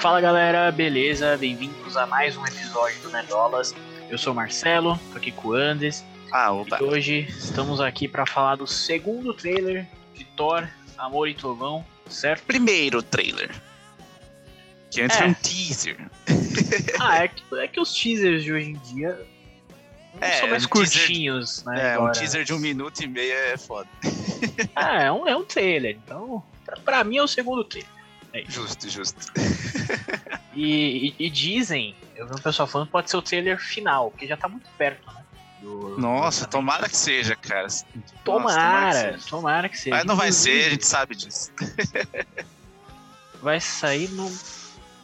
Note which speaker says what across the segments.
Speaker 1: Fala galera, beleza? Bem-vindos a mais um episódio do Nerdolas. Eu sou o Marcelo, tô aqui com o Andes.
Speaker 2: Ah, opa.
Speaker 1: E hoje estamos aqui para falar do segundo trailer de Thor, Amor e Trovão, certo?
Speaker 2: Primeiro trailer. Que antes
Speaker 1: É.
Speaker 2: um teaser.
Speaker 1: Ah, é que, é que os teasers de hoje em dia
Speaker 2: É,
Speaker 1: são mais
Speaker 2: um teaser-
Speaker 1: curtinhos, né?
Speaker 2: É, um
Speaker 1: agora.
Speaker 2: teaser de um minuto e meio é foda.
Speaker 1: Ah, é um, é um trailer, então pra, pra mim é o segundo trailer.
Speaker 2: Justo, justo.
Speaker 1: E, e- e dizem, eu vi um pessoal falando que pode ser o trailer final, porque já tá muito perto, né? do- do
Speaker 2: Nossa,
Speaker 1: lançamento.
Speaker 2: tomara que seja, cara. Nossa,
Speaker 1: Tomara,
Speaker 2: que
Speaker 1: tomara que seja.
Speaker 2: seja. Mas não vai ser, a gente sabe disso.
Speaker 1: Vai sair no.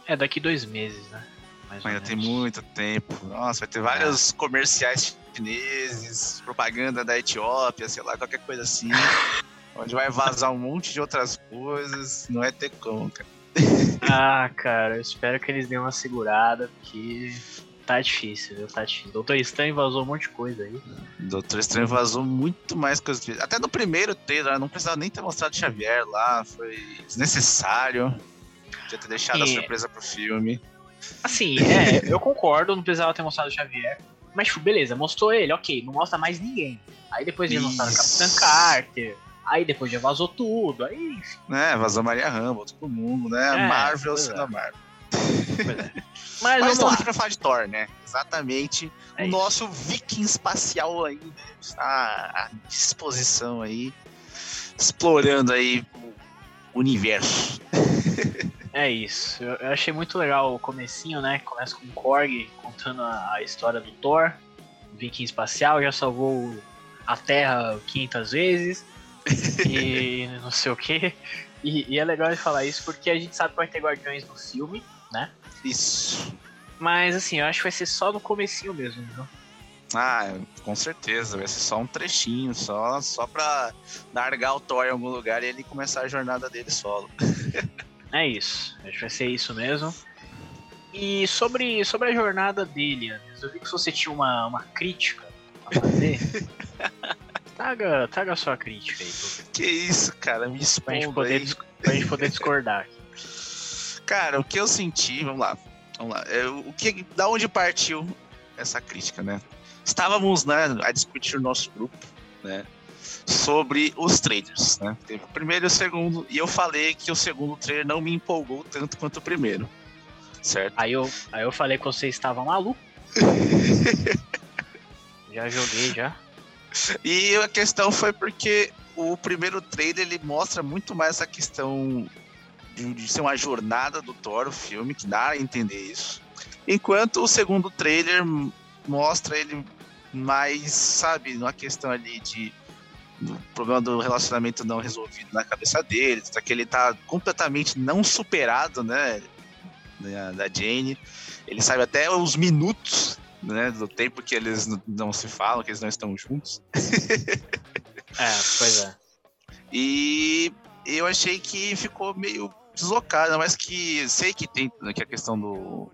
Speaker 1: É, daqui dois meses, né? Mais
Speaker 2: Ainda tem muito tempo. Nossa, vai ter vários comerciais chineses, propaganda da Etiópia, sei lá, qualquer coisa assim. onde vai vazar um monte de outras coisas. Não vai ter como, cara.
Speaker 1: Ah, cara, eu espero que eles dêem uma segurada, porque tá difícil, viu? Tá difícil. Doutor Estranho vazou um monte de coisa aí.
Speaker 2: Doutor Estranho vazou muito mais coisas. Até no primeiro trailer, não precisava nem ter mostrado Xavier lá, foi desnecessário. Podia ter deixado a
Speaker 1: E-
Speaker 2: surpresa pro filme.
Speaker 1: Assim, é, eu concordo, não precisava ter mostrado o Xavier. Mas, tipo, beleza, mostrou ele, ok, não mostra mais ninguém. Aí depois eles mostraram o. Capitã Carter. Aí depois já vazou tudo. Aí, enfim,
Speaker 2: Né, vazou Maria Rambo, todo mundo, né?
Speaker 1: É,
Speaker 2: Marvel sendo
Speaker 1: é.
Speaker 2: a Marvel.
Speaker 1: é. Mas,
Speaker 2: Mas estamos
Speaker 1: lá.
Speaker 2: aqui pra falar de Thor, né? Exatamente.
Speaker 1: É
Speaker 2: o
Speaker 1: isso.
Speaker 2: nosso viking espacial aí está à disposição aí, explorando aí o universo.
Speaker 1: É isso. Eu, eu achei muito legal o comecinho, né? Começa com o Korg contando a, a história do Thor, viking espacial, já salvou a Terra 500 vezes e não sei o que. E, e é legal de falar isso porque a gente sabe que vai ter Guardiões no filme, né?
Speaker 2: Isso.
Speaker 1: Mas assim, eu acho que vai ser só no comecinho mesmo, viu?
Speaker 2: Ah, com certeza, vai ser só um trechinho, só, só pra largar o Thor em algum lugar e ele começar a jornada dele solo.
Speaker 1: É isso. Acho que vai ser isso mesmo. E sobre, sobre a jornada dele, Anderson, eu vi que você tinha uma, uma crítica a fazer. traga, traga a sua crítica aí,
Speaker 2: Que isso, cara, me
Speaker 1: pra gente
Speaker 2: expondo
Speaker 1: poder,
Speaker 2: aí.
Speaker 1: pra gente poder discordar.
Speaker 2: Cara, o que eu senti, vamos lá, vamos lá, é, o que, da onde partiu essa crítica, né? Estávamos, né, a discutir o nosso grupo, né, sobre os trailers, né? Teve o primeiro e o segundo, e eu falei que o segundo trailer não me empolgou tanto quanto o primeiro, certo?
Speaker 1: Aí eu, aí eu falei que você estava maluco. já joguei, já.
Speaker 2: E a questão foi porque o primeiro trailer ele mostra muito mais essa questão de, de ser uma jornada do Thor, o filme, que dá a entender isso. Enquanto o segundo trailer mostra ele mais, sabe, numa questão ali de do problema do relacionamento não resolvido na cabeça dele, tá que ele tá completamente não superado, né, da, da Jane. Ele sabe até os minutos, né, do tempo que eles não se falam, que eles não estão juntos.
Speaker 1: É, pois é.
Speaker 2: E eu achei que ficou meio deslocado, mas que sei que tem né, que a questão do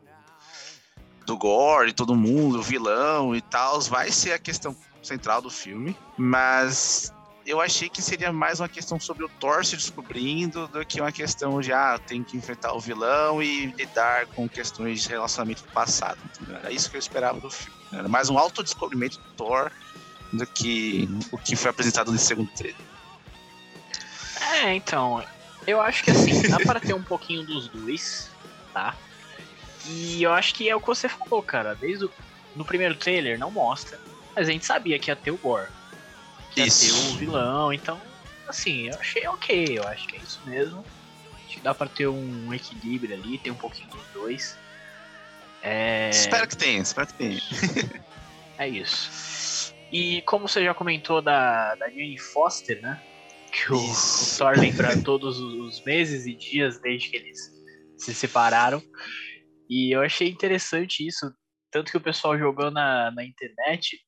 Speaker 2: do gore, todo mundo, o vilão e tal, vai ser a questão central do filme, mas eu achei que seria mais uma questão sobre o Thor se descobrindo do que uma questão de ah, tem que enfrentar o vilão e lidar com questões de relacionamento do passado. entendeu? Era isso que eu esperava do filme. Era mais um autodescobrimento do Thor do que o que foi apresentado no segundo trailer.
Speaker 1: É, então, eu acho que assim, dá para ter um pouquinho dos dois, tá? E eu acho que é o que você falou, cara. Desde o no primeiro trailer não mostra, mas a gente sabia que ia ter o Gore. Ia
Speaker 2: Isso.
Speaker 1: ter o vilão, então, assim, eu achei ok, eu acho que é isso mesmo. Acho que dá pra ter um equilíbrio ali, ter um pouquinho dos dois. É,
Speaker 2: Espero que tenha, espero que tenha.
Speaker 1: é isso. E como você já comentou da, da Jane Foster, né? Que o, o. Thor lembra todos os meses e dias desde que eles se separaram. E eu achei interessante isso. Tanto que o pessoal jogou na, na internet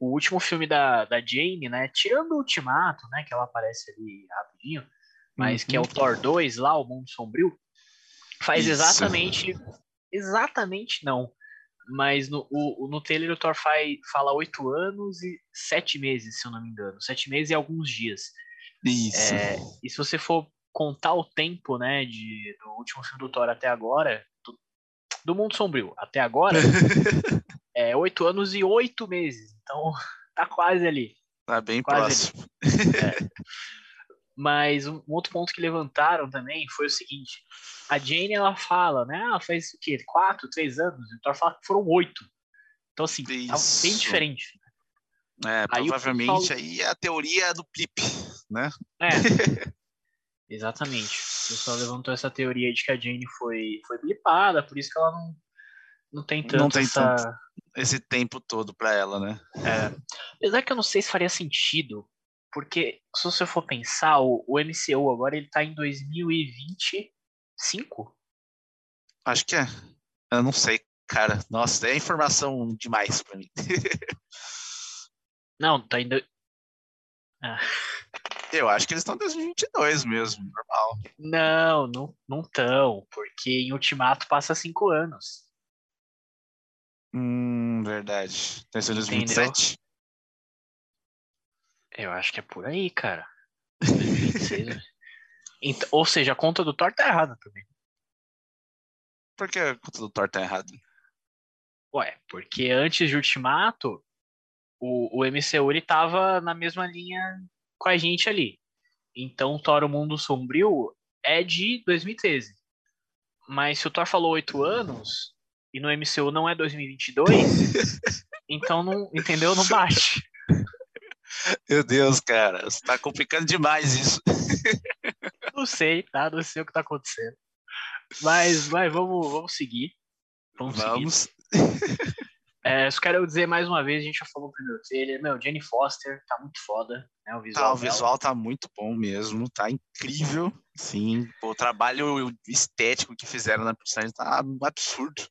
Speaker 1: o último filme da, da Jane, né? Tirando o Ultimato, né? Que ela aparece ali rapidinho, mas que é o Thor 2 lá, o Mundo Sombrio, faz
Speaker 2: Isso.
Speaker 1: exatamente. Exatamente não. Mas no, o- no trailer o Thor faz, fala oito anos e sete meses, se eu não me engano. Sete meses e alguns dias.
Speaker 2: Isso.
Speaker 1: É, e se você for contar o tempo, né, de, do último filme do Thor até agora, do, do Mundo Sombrio até agora, é oito anos e oito meses. Então, tá quase ali.
Speaker 2: Tá bem quase próximo.
Speaker 1: É. Mas um outro ponto que levantaram também foi o seguinte: a Jane ela fala, né? Ah, faz o quê? Quatro, três anos? O Thor fala que foram oito. Então, assim, tá bem diferente.
Speaker 2: É, provavelmente aí, aí é a teoria do Plip, né?
Speaker 1: É. Exatamente. O pessoal levantou essa teoria de que a Jane foi, foi blipada, por isso que ela não, não tem tanto não tem essa... tanto
Speaker 2: esse tempo todo para ela, né?
Speaker 1: É. Apesar que eu não sei se faria sentido, porque se você for pensar, o, o MCU agora ele tá em 2025?
Speaker 2: Acho que é. Eu não sei, cara. Nossa, é informação demais para mim.
Speaker 1: não, tá indo. Ah.
Speaker 2: Eu acho que eles estão em 2022 mesmo, normal.
Speaker 1: Não, não, não estão, porque em Ultimato passa cinco anos.
Speaker 2: Hum, verdade. Tem sido 2027?
Speaker 1: Eu acho que é por aí, cara. 2026, então, ou seja, a conta do Thor tá errada também.
Speaker 2: Por que a conta do Thor tá errada?
Speaker 1: Ué, porque antes de Ultimato, o, o MCU ele tava na mesma linha com a gente ali. Então, Thor O Mundo Sombrio é de 2013. Mas se o Thor falou oito anos, e no MCU não é 2022, então não, entendeu? Não bate.
Speaker 2: Meu Deus, cara, você tá complicando demais isso.
Speaker 1: não sei, tá? Não sei o que tá acontecendo. Mas, mas vamos, vamos seguir. Vamos. vamos. Seguir. É, só quero dizer mais uma vez, a gente já falou no primeiro trailer, meu, Jenny Foster tá muito foda, né? O visual,
Speaker 2: tá, o visual tá muito bom mesmo, tá incrível. Sim, o trabalho estético que fizeram na personagem tá um absurdo.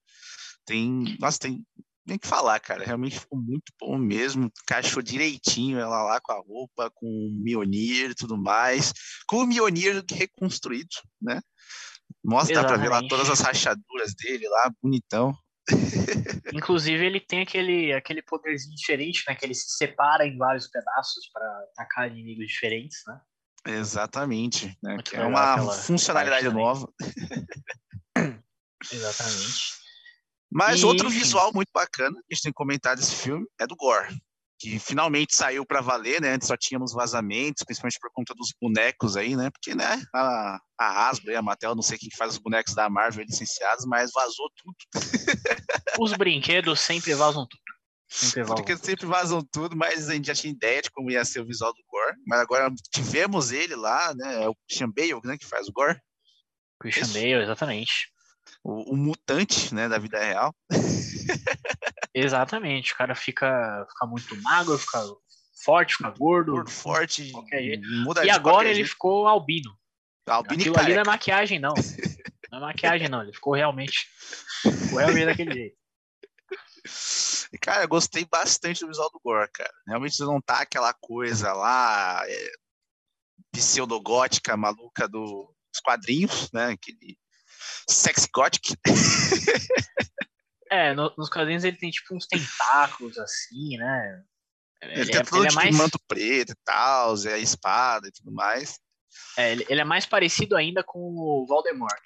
Speaker 2: Tem, nossa, tem nem que falar, cara. Realmente ficou muito bom mesmo. Encaixou direitinho ela lá com a roupa, com o Mionir e tudo mais. Com o Mionir reconstruído, né? Mostra, dá pra ver lá todas as rachaduras dele lá, bonitão.
Speaker 1: Inclusive, ele tem aquele, aquele poderzinho diferente, né? Que ele se separa em vários pedaços para atacar inimigos diferentes, né?
Speaker 2: Exatamente. Né? Que é uma funcionalidade nova.
Speaker 1: Exatamente.
Speaker 2: Mas e, outro enfim. visual muito bacana que a gente tem comentado desse filme é do Gore, que finalmente saiu para valer, né? Antes só tínhamos vazamentos, principalmente por conta dos bonecos aí, né? Porque, né, a, a Hasbro e a Mattel, não sei quem faz os bonecos da Marvel licenciados, mas vazou tudo.
Speaker 1: Os brinquedos sempre vazam tudo. Sempre vazam.
Speaker 2: Porque sempre vazam tudo, mas a gente já tinha ideia de como ia ser o visual do Gore. Mas agora tivemos ele lá, né? É o Christian Bale, né, que faz o Gore.
Speaker 1: Christian Bale, exatamente
Speaker 2: o, o, mutante, né, da vida real.
Speaker 1: Exatamente, o cara fica, fica muito magro, fica forte, fica gordo. Gordo,
Speaker 2: forte,
Speaker 1: muda E agora ele jeito. ficou albino.
Speaker 2: Albino
Speaker 1: Aquilo ali não é maquiagem, não. Não é maquiagem, não. Ele ficou realmente. Ficou realmente daquele jeito.
Speaker 2: Cara, eu gostei bastante do visual do Gore, cara. Realmente não tá aquela coisa lá é, pseudogótica maluca do, dos quadrinhos, né? Aquele Sexy Gothic.
Speaker 1: é, no, nos quadrinhos ele tem tipo uns tentáculos assim, né?
Speaker 2: Ele, ele tem é, todo ele é tipo mais... manto preto e tal, é a espada e tudo mais.
Speaker 1: É, ele, ele, é mais parecido ainda com o Voldemort,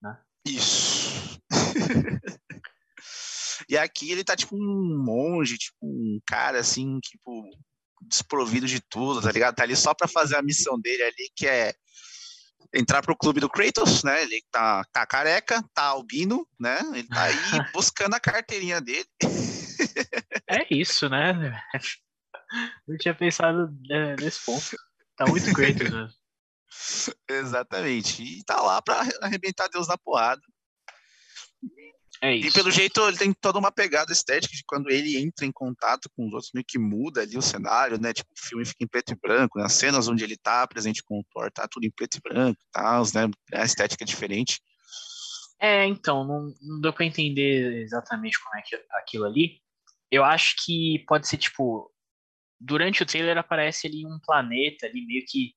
Speaker 1: né?
Speaker 2: Isso. e aqui ele tá tipo um monge, tipo um cara assim, tipo desprovido de tudo, tá ligado? Tá ali só pra fazer a missão dele ali, que é entrar pro clube do Kratos, né? Ele tá, tá careca, tá albino, né? Ele tá aí buscando a carteirinha dele.
Speaker 1: é isso, né? Não tinha pensado né, nesse ponto. Tá muito Kratos, né?
Speaker 2: Exatamente. E tá lá pra arrebentar Deus na porrada.
Speaker 1: É isso.
Speaker 2: E pelo jeito ele tem toda uma pegada estética de quando ele entra em contato com os outros, meio que muda ali o cenário, né? Tipo, o filme fica em preto e branco, né? as cenas onde ele tá presente com o Thor, tá tudo em preto e branco, tá, né? A estética é diferente.
Speaker 1: É, então, não, não deu pra entender exatamente como é que aquilo ali. Eu acho que pode ser, tipo, durante o trailer aparece ali um planeta ali meio que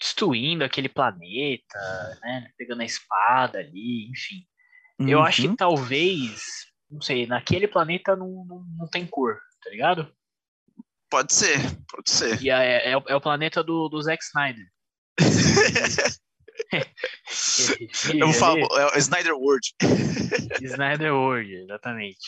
Speaker 1: destruindo aquele planeta, né? Pegando a espada ali, enfim. Uhum. Eu acho que uhum. talvez, não sei, naquele planeta não, não, não tem cor, tá ligado?
Speaker 2: Pode ser, pode ser.
Speaker 1: E é, é, é o planeta do, do Zack Snyder.
Speaker 2: é, o famo... é o Snyder World.
Speaker 1: Snyder World, exatamente.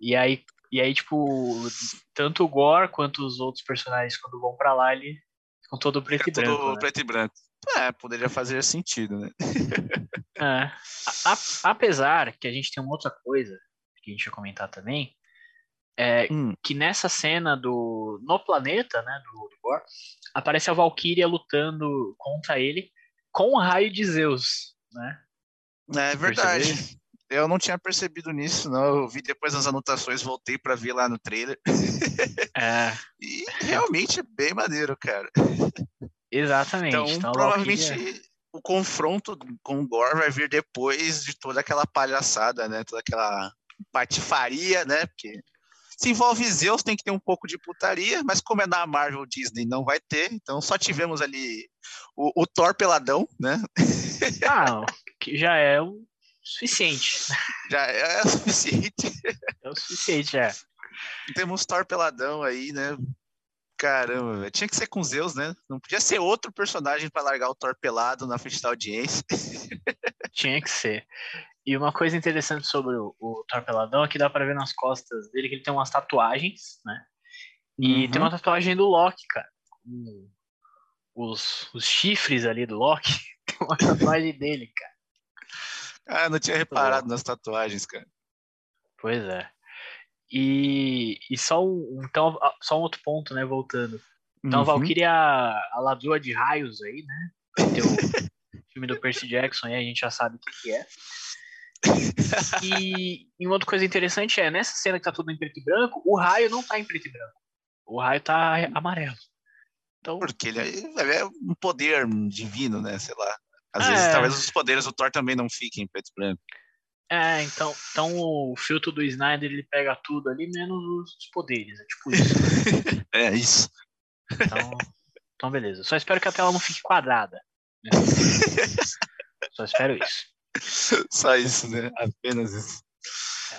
Speaker 1: E aí, e aí, tipo, tanto o Gore quanto os outros personagens, quando vão pra lá, ele ficam todo preto Fica e branco. Todo né?
Speaker 2: preto e branco. É, poderia fazer sentido, né?
Speaker 1: é. A, apesar que a gente tem uma outra coisa que a gente ia comentar também, é hum. que nessa cena do no planeta, né, do, do Gore, aparece a Valkyria lutando contra ele com o raio de Zeus, né?
Speaker 2: É verdade. Eu não tinha percebido nisso, não. Eu vi depois as anotações, voltei para ver lá no trailer.
Speaker 1: É.
Speaker 2: e realmente é bem maneiro, cara.
Speaker 1: Exatamente.
Speaker 2: Então, então provavelmente o confronto com o Gore vai vir depois de toda aquela palhaçada, né? Toda aquela patifaria, né? Porque se envolve Zeus, tem que ter um pouco de putaria, mas como é na Marvel Disney, não vai ter. Então só tivemos ali o, o Thor peladão, né?
Speaker 1: Ah, que já é o suficiente.
Speaker 2: Já é o suficiente.
Speaker 1: É o suficiente, é.
Speaker 2: Temos Thor peladão aí, né? Caramba, véio. tinha que ser com Zeus, né? Não podia ser outro personagem para largar o Thor pelado na frente da audiência.
Speaker 1: Tinha que ser. E uma coisa interessante sobre o, o Thor peladão é que dá para ver nas costas dele que ele tem umas tatuagens, né? E uhum. tem uma tatuagem do Loki, cara. Os, os chifres ali do Loki. Tem uma tatuagem dele, cara.
Speaker 2: Ah, não tinha reparado nas tatuagens, cara.
Speaker 1: Pois é. E, e só, um, então, só um outro ponto, né? Voltando. Então, uhum. a Valkyria, a ladrua de raios aí, né? Tem o filme do Percy Jackson aí, a gente já sabe o que, que é. E, e, uma outra coisa interessante é, nessa cena que tá tudo em preto e branco, o raio não tá em preto e branco. O raio tá amarelo.
Speaker 2: Então... Porque ele é, é um poder divino, né? Sei lá. Às é... vezes, talvez os poderes do Thor também não fiquem em preto e branco.
Speaker 1: É, então, então o filtro do Snyder ele pega tudo ali, menos os poderes. É tipo isso.
Speaker 2: é isso.
Speaker 1: Então, então, beleza. Só espero que a tela não fique quadrada. Né? Só espero isso.
Speaker 2: Só isso, né? Apenas isso.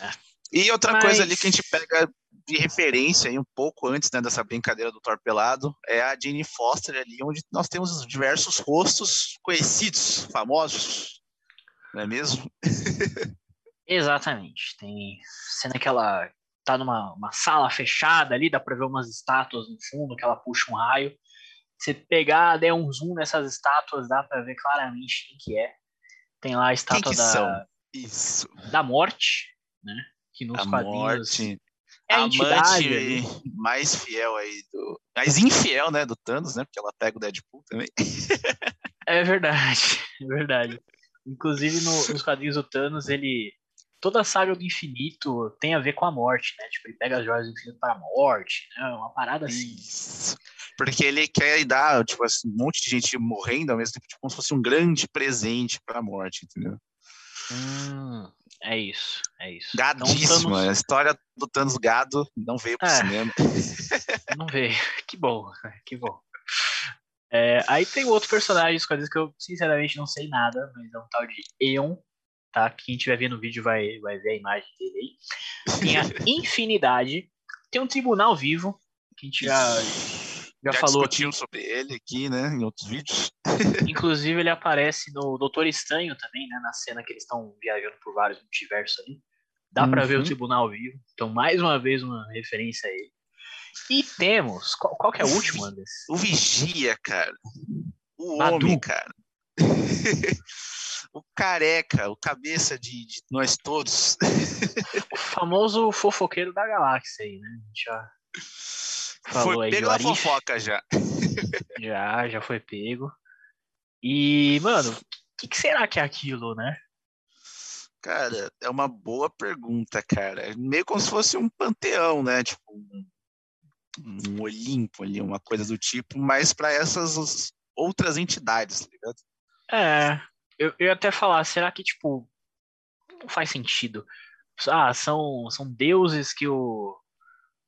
Speaker 2: É. E outra Mas... coisa ali que a gente pega de referência aí um pouco antes né, dessa brincadeira do Thor pelado é a Jane Foster ali, onde nós temos diversos rostos conhecidos, famosos, não é mesmo?
Speaker 1: Exatamente. Tem cena que ela tá numa uma sala fechada ali, dá pra ver umas estátuas no fundo, que ela puxa um raio. Você pegar, der um zoom nessas estátuas, dá pra ver claramente quem que é. Tem lá a estátua
Speaker 2: que
Speaker 1: da,
Speaker 2: Isso.
Speaker 1: da morte, né? Que nos a quadrinhos.
Speaker 2: Morte. É a amante mais fiel aí do. Mais infiel, né? Do Thanos, né? Porque ela pega o Deadpool também.
Speaker 1: é verdade, é verdade. Inclusive, no, nos quadrinhos do Thanos, ele. Toda a saga do infinito tem a ver com a morte, né? Tipo, ele pega as joias do infinito para a morte, né? Uma parada assim.
Speaker 2: Isso. Porque ele quer dar, tipo assim, um monte de gente morrendo ao mesmo tempo, tipo, como se fosse um grande presente para a morte, entendeu?
Speaker 1: Hum, é isso, é isso.
Speaker 2: Gadíssima. Então, Thanos... A história do Thanos gado não veio pro é, cinema.
Speaker 1: Não veio. Que bom, que bom. É, aí tem outro personagem quadrinhos que eu sinceramente não sei nada, mas é um tal de Eon, tá? Quem estiver vendo o vídeo vai, vai ver a imagem dele aí. Tem a Infinidade, tem um tribunal vivo, que a gente já, já, já falou.
Speaker 2: discutiu sobre ele aqui, né, em outros vídeos.
Speaker 1: Inclusive ele aparece no Doutor Estranho também, né, na cena que eles estão viajando por vários multiversos ali. Dá uhum. para ver o tribunal vivo. Então, mais uma vez, uma referência a ele. E temos. Qual, qual que é o último, Anderson?
Speaker 2: O Vigia, cara. O Badu. homem, cara. o careca, o cabeça de, de, nós todos.
Speaker 1: o famoso fofoqueiro da galáxia aí, né? A gente já
Speaker 2: falou foi aí pego a fofoca já.
Speaker 1: já, já foi pego. E, mano, o que, que, será que é aquilo, né?
Speaker 2: Cara, é uma boa pergunta, cara. Meio como se fosse um panteão, né? Tipo, um um Olimpo ali, uma coisa do tipo, mas para essas outras entidades, tá ligado?
Speaker 1: É, eu, eu ia até falar, será que, tipo, não faz sentido? Ah, são, são deuses que o,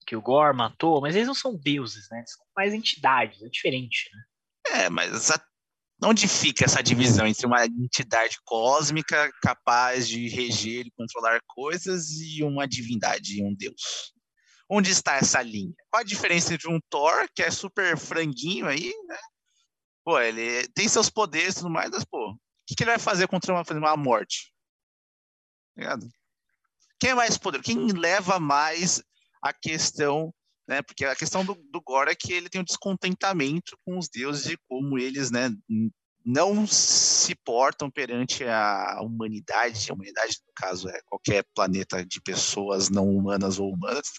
Speaker 1: que o Gore matou, mas eles não são deuses, né? São mais entidades, é diferente, né?
Speaker 2: É, mas a, onde fica essa divisão entre uma entidade cósmica capaz de reger e controlar coisas e uma divindade, um deus? onde está essa linha? Qual a diferença entre um Thor, que é super franguinho aí, né? Pô, ele tem seus poderes e tudo mais, mas, pô, que, que ele vai fazer contra uma, uma morte? Tá ligado? Quem é mais poderoso? Quem leva mais a questão, né? Porque a questão do, do Gore é que ele tem um descontentamento com os deuses e como eles, né, não se portam perante a humanidade, a humanidade, no caso, é qualquer planeta de pessoas não humanas ou humanas,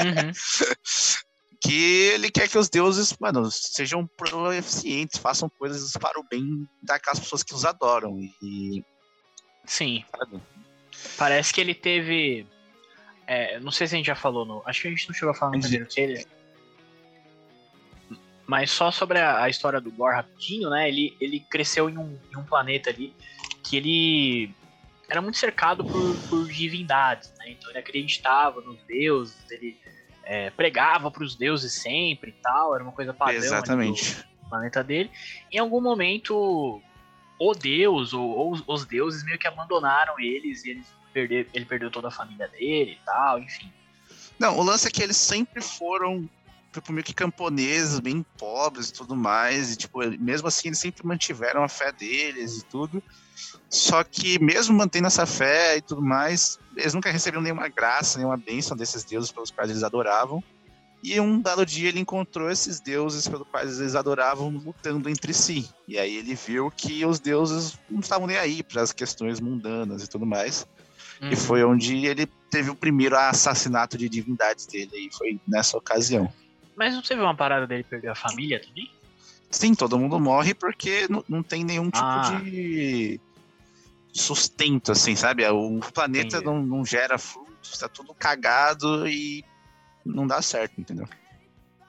Speaker 2: uhum. que ele quer que os deuses, mano, sejam proeficientes, façam coisas para o bem daquelas pessoas que os adoram. E...
Speaker 1: Sim. Sabe? Parece que ele teve. É, não sei se a gente já falou no. Acho que a gente não chegou a falar no primeiro trailer. Mas só sobre a, a, história do Gore rapidinho, né? Ele, ele cresceu em um, em um planeta ali que ele era muito cercado por, por divindades, né? Então ele acreditava nos deuses, ele é, pregava para os deuses sempre e tal, era uma coisa padrão
Speaker 2: Exatamente.
Speaker 1: do planeta dele. Em algum momento, o deus ou, ou, os deuses meio que abandonaram eles e eles perder, ele perdeu toda a família dele e tal, enfim.
Speaker 2: Não, o lance é que eles sempre foram tipo, meio que camponeses, bem pobres e tudo mais. E, tipo, mesmo assim, eles sempre mantiveram a fé deles e tudo. Só que, mesmo mantendo essa fé e tudo mais, eles nunca receberam nenhuma graça, nenhuma bênção desses deuses pelos quais eles adoravam. E um dado dia ele encontrou esses deuses pelos quais eles adoravam lutando entre si. E aí ele viu que os deuses não estavam nem aí para as questões mundanas e tudo mais. Uhum. E foi onde ele teve o primeiro assassinato de divindades dele. E foi nessa ocasião.
Speaker 1: Mas não teve uma parada dele perder a família também?
Speaker 2: Sim, todo mundo morre porque não, não tem nenhum tipo ah. de sustento, assim, sabe? O planeta não, não, gera frutos, tá tudo cagado e não dá certo, entendeu?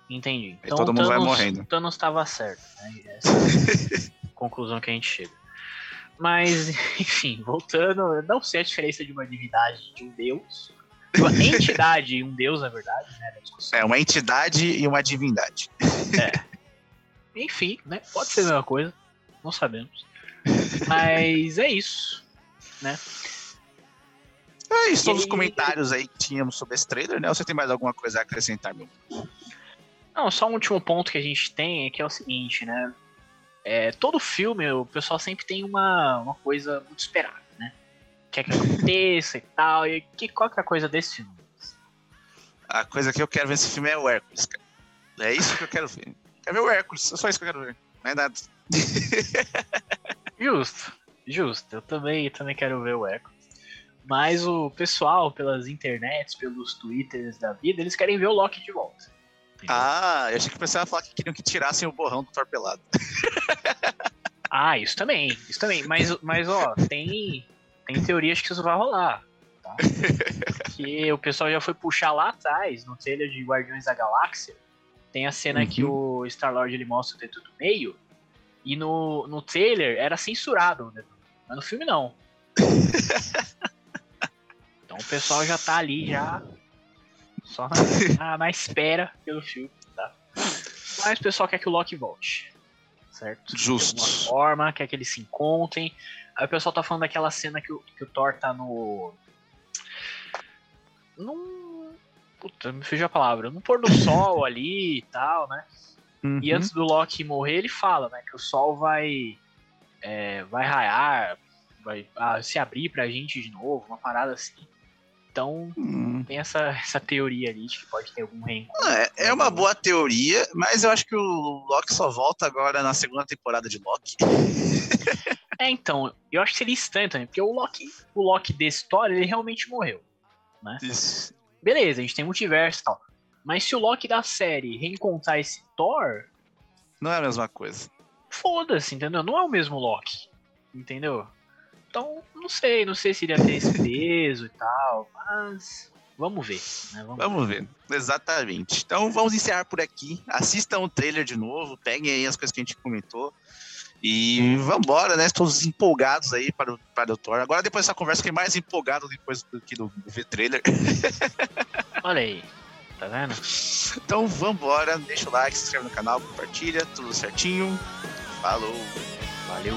Speaker 1: Entendi.
Speaker 2: Então todo mundo Thanos, vai morrendo.
Speaker 1: Thanos estava certo, né? Essa é a conclusão que a gente chega. Mas, enfim, voltando, não sei a diferença de uma divindade de um deus uma entidade e um deus, na verdade, né?
Speaker 2: É, uma entidade e uma divindade.
Speaker 1: É. Enfim, né? Pode ser a mesma coisa. Não sabemos. Mas é isso, né?
Speaker 2: É isso, todos os comentários aí que tínhamos sobre esse trailer, né? Ou você tem mais alguma coisa a acrescentar, meu?
Speaker 1: Não, só um último ponto que a gente tem é que é o seguinte, né? É, todo filme, o pessoal sempre tem uma, uma coisa muito esperada quer que aconteça e tal. E que, qual que é a coisa desse filme?
Speaker 2: A coisa que eu quero ver nesse filme é o Hércules, cara. É isso que eu quero ver. Quero ver o Hércules, é só isso que eu quero ver. Não é nada.
Speaker 1: justo, justo. Eu também, também quero ver o Hércules. Mas o pessoal, pelas internets, pelos twitters da vida, eles querem ver o Loki de volta.
Speaker 2: Entendeu? Ah, eu achei que o pessoal ia falar que queriam que tirassem o borrão do torpelado.
Speaker 1: ah, isso também, isso também. Mas, mas ó, tem, tem teorias que isso vai rolar. Tá? que o pessoal já foi puxar lá atrás, no trailer de Guardiões da Galáxia. Tem a cena uhum. que o Star-Lord ele mostra o dedo do meio. E no, no trailer era censurado, né? mas no filme não. então o pessoal já tá ali, já. Só na, na espera pelo filme, tá? Mas o pessoal quer que o Loki volte. Certo?
Speaker 2: Justo.
Speaker 1: De alguma forma, quer que eles se encontrem. Aí o pessoal tá falando daquela cena que o, que o Thor tá no. Num. Puta, me fugiu a palavra. No pôr do sol ali e tal, né? Uhum. E antes do Loki morrer, ele fala, né? Que o sol vai. É, vai raiar, vai ah, se abrir pra gente de novo, uma parada assim. Então, hum. tem essa, essa teoria ali de que pode ter algum reencontro.
Speaker 2: É, é uma boa teoria, mas eu acho que o Loki só volta agora na segunda temporada de Loki.
Speaker 1: É, então, eu acho que seria estranho também, porque o Loki, o Loki dessa história, ele realmente morreu. Né?
Speaker 2: Isso.
Speaker 1: Beleza, a gente tem multiverso e tal. Mas se o Loki da série reencontrar esse Thor.
Speaker 2: Não é a mesma coisa.
Speaker 1: Foda-se, entendeu? Não é o mesmo Loki. Entendeu? Então, não sei, não sei se iria ter esse peso e tal, mas vamos ver. Né?
Speaker 2: Vamos, vamos ver. ver. exatamente. Então vamos encerrar por aqui. Assistam o trailer de novo, peguem aí as coisas que a gente comentou. E vambora, né? Todos empolgados aí para o, para o Thor. Agora, depois dessa conversa, fiquei mais empolgado depois do que do, do V-Trailer.
Speaker 1: Olha aí, tá vendo?
Speaker 2: Então vambora, deixa o like, se inscreve no canal, compartilha, tudo certinho. Falou.
Speaker 1: Valeu.